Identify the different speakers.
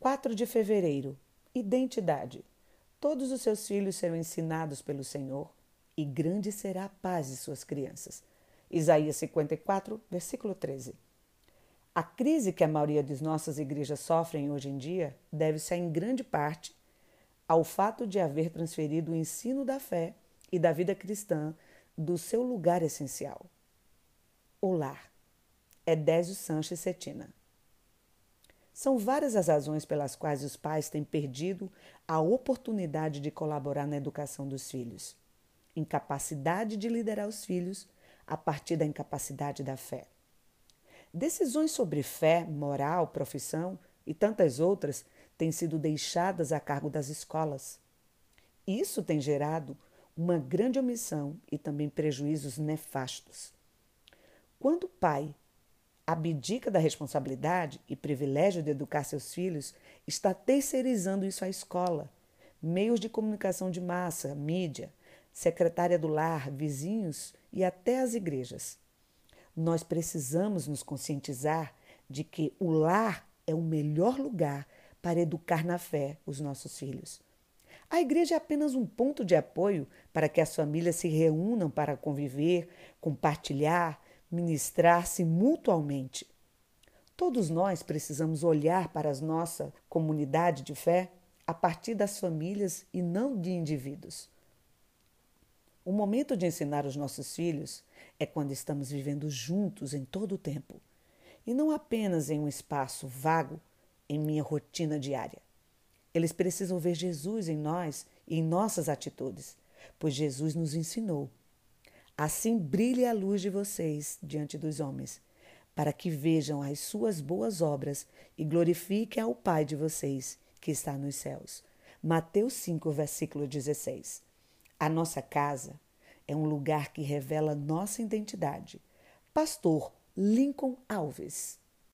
Speaker 1: 4 de fevereiro. Identidade. Todos os seus filhos serão ensinados pelo Senhor, e grande será a paz de suas crianças. Isaías 54, versículo 13. A crise que a maioria das nossas igrejas sofrem hoje em dia deve-se em grande parte ao fato de haver transferido o ensino da fé e da vida cristã do seu lugar essencial. O lar. Edésio Sanches Cetina. São várias as razões pelas quais os pais têm perdido a oportunidade de colaborar na educação dos filhos. Incapacidade de liderar os filhos a partir da incapacidade da fé. Decisões sobre fé, moral, profissão e tantas outras têm sido deixadas a cargo das escolas. Isso tem gerado uma grande omissão e também prejuízos nefastos. Quando o pai abdica da responsabilidade e privilégio de educar seus filhos, está terceirizando isso à escola, meios de comunicação de massa, mídia, secretária do lar, vizinhos e até as igrejas. Nós precisamos nos conscientizar de que o lar é o melhor lugar para educar na fé os nossos filhos. A igreja é apenas um ponto de apoio para que as famílias se reúnam para conviver, compartilhar, ministrar-se mutualmente. Todos nós precisamos olhar para a nossa comunidade de fé a partir das famílias e não de indivíduos. O momento de ensinar os nossos filhos é quando estamos vivendo juntos em todo o tempo e não apenas em um espaço vago em minha rotina diária. Eles precisam ver Jesus em nós e em nossas atitudes, pois Jesus nos ensinou Assim brilhe a luz de vocês diante dos homens, para que vejam as suas boas obras e glorifiquem ao Pai de vocês, que está nos céus. Mateus 5, versículo 16. A nossa casa é um lugar que revela nossa identidade. Pastor Lincoln Alves.